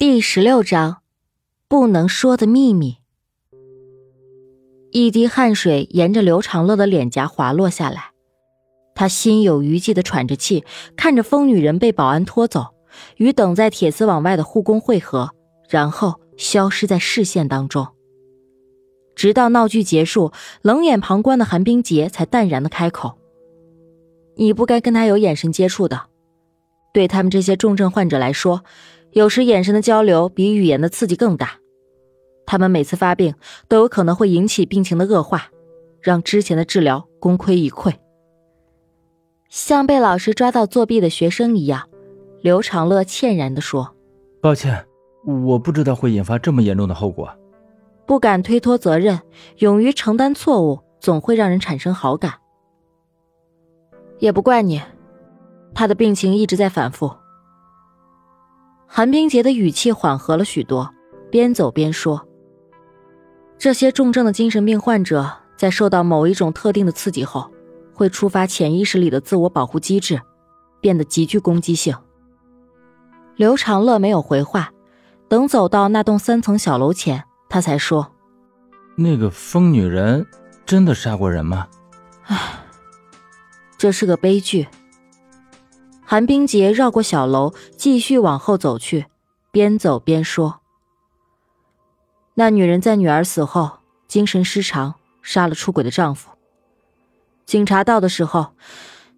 第十六章，不能说的秘密。一滴汗水沿着刘长乐的脸颊滑落下来，他心有余悸的喘着气，看着疯女人被保安拖走，与等在铁丝网外的护工汇合，然后消失在视线当中。直到闹剧结束，冷眼旁观的韩冰洁才淡然的开口：“你不该跟他有眼神接触的，对他们这些重症患者来说。”有时眼神的交流比语言的刺激更大，他们每次发病都有可能会引起病情的恶化，让之前的治疗功亏一篑。像被老师抓到作弊的学生一样，刘长乐歉然地说：“抱歉，我不知道会引发这么严重的后果。”不敢推脱责任，勇于承担错误，总会让人产生好感。也不怪你，他的病情一直在反复。韩冰洁的语气缓和了许多，边走边说：“这些重症的精神病患者在受到某一种特定的刺激后，会触发潜意识里的自我保护机制，变得极具攻击性。”刘长乐没有回话，等走到那栋三层小楼前，他才说：“那个疯女人真的杀过人吗？”唉，这是个悲剧。韩冰洁绕过小楼，继续往后走去，边走边说：“那女人在女儿死后精神失常，杀了出轨的丈夫。警察到的时候，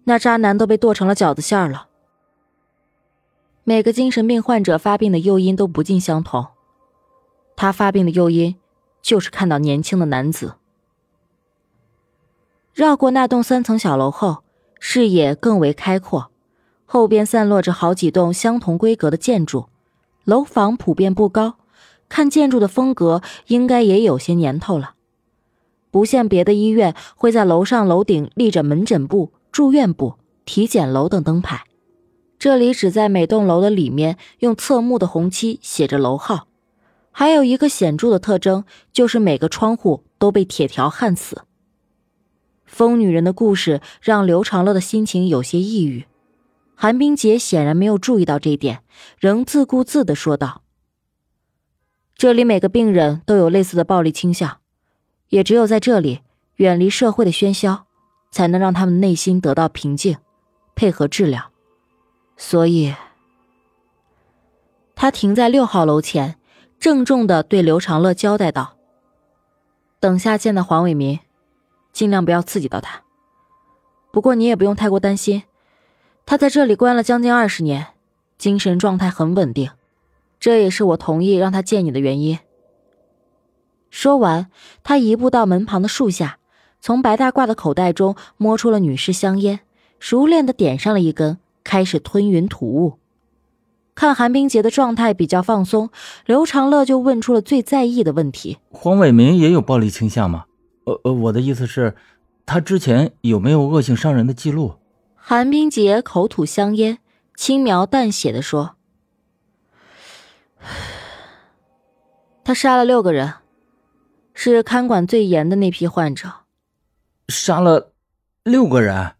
那渣男都被剁成了饺子馅了。每个精神病患者发病的诱因都不尽相同，他发病的诱因就是看到年轻的男子。”绕过那栋三层小楼后，视野更为开阔。后边散落着好几栋相同规格的建筑，楼房普遍不高，看建筑的风格应该也有些年头了。不像别的医院会在楼上楼顶立着门诊部、住院部、体检楼等灯牌，这里只在每栋楼的里面用侧木的红漆写着楼号，还有一个显著的特征就是每个窗户都被铁条焊死。疯女人的故事让刘长乐的心情有些抑郁。韩冰洁显然没有注意到这一点，仍自顾自的说道：“这里每个病人都有类似的暴力倾向，也只有在这里远离社会的喧嚣，才能让他们内心得到平静，配合治疗。所以，他停在六号楼前，郑重的对刘长乐交代道：‘等下见到黄伟民，尽量不要刺激到他。不过你也不用太过担心。’”他在这里关了将近二十年，精神状态很稳定，这也是我同意让他见你的原因。说完，他移步到门旁的树下，从白大褂的口袋中摸出了女士香烟，熟练的点上了一根，开始吞云吐雾。看韩冰洁的状态比较放松，刘长乐就问出了最在意的问题：黄伟民也有暴力倾向吗？呃呃，我的意思是，他之前有没有恶性伤人的记录？韩冰洁口吐香烟，轻描淡写的说：“ 他杀了六个人，是看管最严的那批患者。杀了六个人。”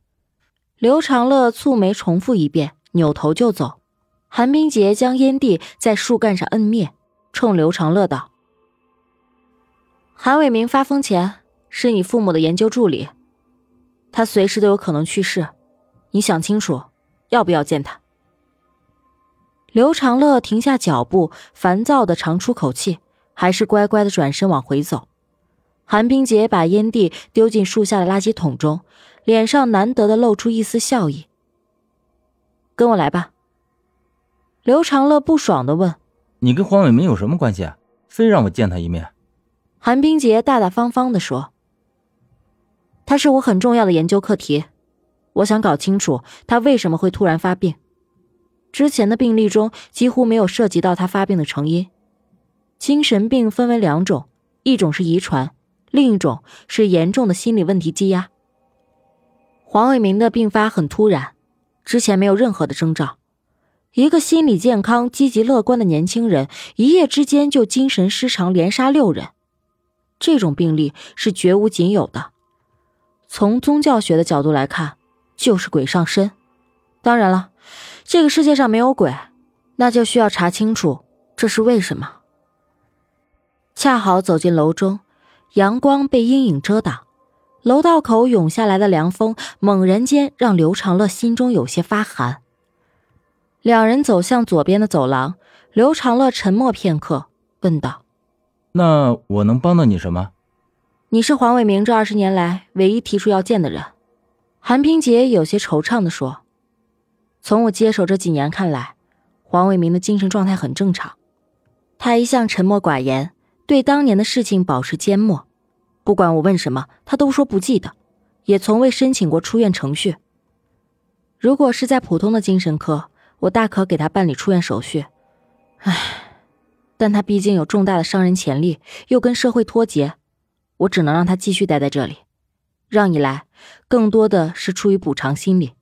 刘长乐蹙眉重复一遍，扭头就走。韩冰洁将烟蒂在树干上摁灭，冲刘长乐道：“韩伟明发疯前是你父母的研究助理，他随时都有可能去世。”你想清楚，要不要见他？刘长乐停下脚步，烦躁的长出口气，还是乖乖的转身往回走。韩冰洁把烟蒂丢进树下的垃圾桶中，脸上难得的露出一丝笑意。跟我来吧。刘长乐不爽的问：“你跟黄伟民有什么关系啊？非让我见他一面？”韩冰洁大大方方的说：“他是我很重要的研究课题。”我想搞清楚他为什么会突然发病。之前的病例中几乎没有涉及到他发病的成因。精神病分为两种，一种是遗传，另一种是严重的心理问题积压。黄伟明的病发很突然，之前没有任何的征兆。一个心理健康、积极乐观的年轻人，一夜之间就精神失常，连杀六人，这种病例是绝无仅有的。从宗教学的角度来看。就是鬼上身，当然了，这个世界上没有鬼，那就需要查清楚这这是为什么？恰好走进楼中，阳光被阴影遮挡，楼道口涌下来的凉风，猛然间让刘长乐心中有些发寒。两人走向左边的走廊，刘长乐沉默片刻，问道：“那我能帮到你什么？”“你是黄伟明这二十年来唯一提出要见的人。”韩冰洁有些惆怅地说：“从我接手这几年看来，黄伟明的精神状态很正常。他一向沉默寡言。”对当年的事情保持缄默，不管我问什么，他都说不记得，也从未申请过出院程序。如果是在普通的精神科，我大可给他办理出院手续。唉，但他毕竟有重大的伤人潜力，又跟社会脱节，我只能让他继续待在这里。让你来，更多的是出于补偿心理。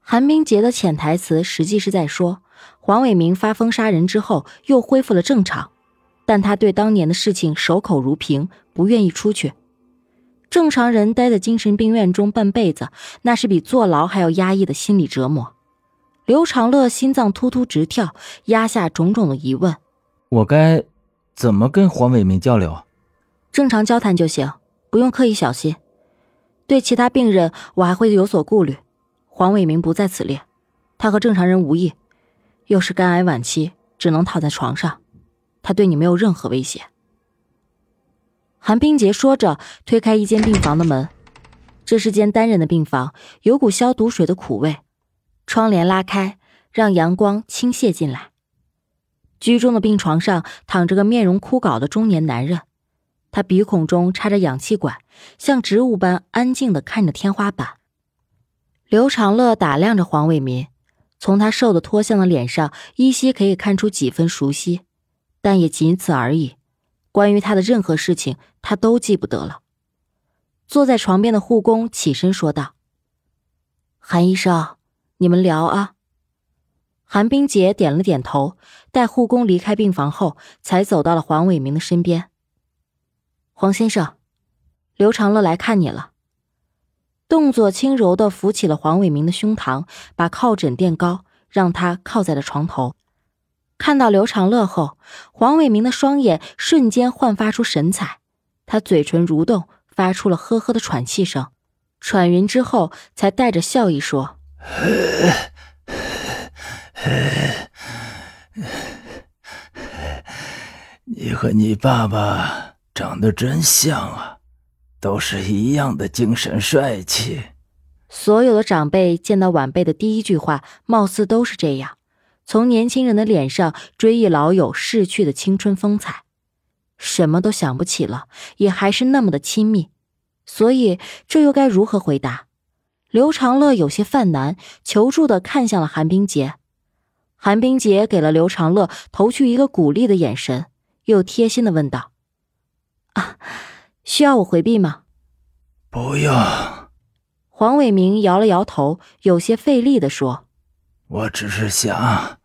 韩冰洁的潜台词实际是在说，黄伟明发疯杀人之后，又恢复了正常。但他对当年的事情守口如瓶，不愿意出去。正常人待在精神病院中半辈子，那是比坐牢还要压抑的心理折磨。刘长乐心脏突突直跳，压下种种的疑问：我该怎么跟黄伟明交流？正常交谈就行，不用刻意小心。对其他病人，我还会有所顾虑。黄伟明不在此列，他和正常人无异，又是肝癌晚期，只能躺在床上。他对你没有任何威胁。韩冰洁说着，推开一间病房的门，这是间单人的病房，有股消毒水的苦味。窗帘拉开，让阳光倾泻进来。居中的病床上躺着个面容枯槁的中年男人，他鼻孔中插着氧气管，像植物般安静的看着天花板。刘长乐打量着黄伟民，从他瘦的脱相的脸上，依稀可以看出几分熟悉。但也仅此而已，关于他的任何事情，他都记不得了。坐在床边的护工起身说道：“韩医生，你们聊啊。”韩冰洁点了点头，待护工离开病房后，才走到了黄伟明的身边。黄先生，刘长乐来看你了。动作轻柔的扶起了黄伟明的胸膛，把靠枕垫高，让他靠在了床头。看到刘长乐后，黄伟明的双眼瞬间焕发出神采，他嘴唇蠕动，发出了呵呵的喘气声，喘匀之后，才带着笑意说：“你和你爸爸长得真像啊，都是一样的精神帅气。”所有的长辈见到晚辈的第一句话，貌似都是这样。从年轻人的脸上追忆老友逝去的青春风采，什么都想不起了，也还是那么的亲密，所以这又该如何回答？刘长乐有些犯难，求助的看向了韩冰洁。韩冰洁给了刘长乐投去一个鼓励的眼神，又贴心的问道：“啊，需要我回避吗？”“不用。”黄伟明摇了摇头，有些费力的说。我只是想，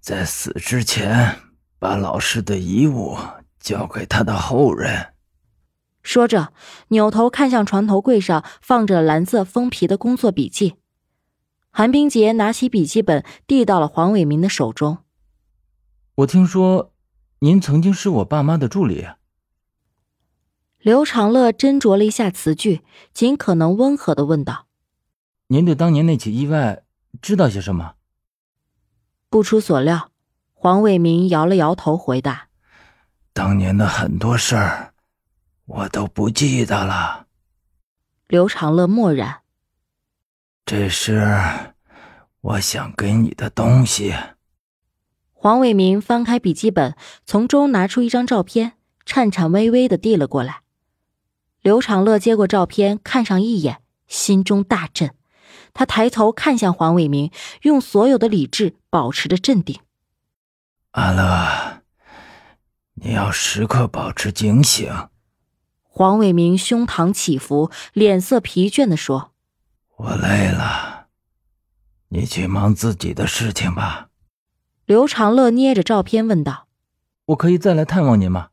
在死之前把老师的遗物交给他的后人。说着，扭头看向床头柜上放着蓝色封皮的工作笔记。韩冰洁拿起笔记本，递到了黄伟明的手中。我听说，您曾经是我爸妈的助理。刘长乐斟酌了一下词句，尽可能温和的问道：“您对当年那起意外？”知道些什么？不出所料，黄伟明摇了摇头，回答：“当年的很多事儿，我都不记得了。”刘长乐默然。这是我想给你的东西。黄伟明翻开笔记本，从中拿出一张照片，颤颤巍巍的递了过来。刘长乐接过照片，看上一眼，心中大震。他抬头看向黄伟明，用所有的理智保持着镇定。阿乐，你要时刻保持警醒。黄伟明胸膛起伏，脸色疲倦的说：“我累了，你去忙自己的事情吧。”刘长乐捏着照片问道：“我可以再来探望您吗？”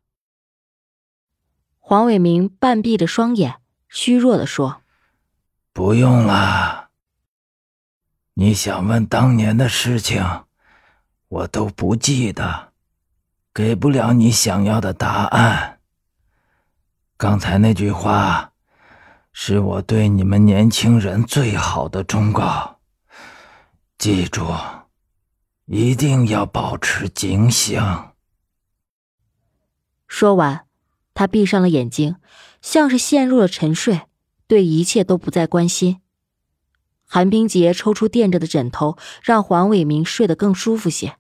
黄伟明半闭着双眼，虚弱的说：“不用了。”你想问当年的事情，我都不记得。给不了你想要的答案。刚才那句话，是我对你们年轻人最好的忠告。记住，一定要保持警醒。说完，他闭上了眼睛，像是陷入了沉睡，对一切都不再关心。韩冰洁抽出垫着的枕头，让黄伟明睡得更舒服些。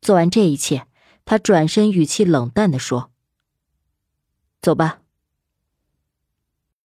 做完这一切，他转身，语气冷淡的说：“走吧。”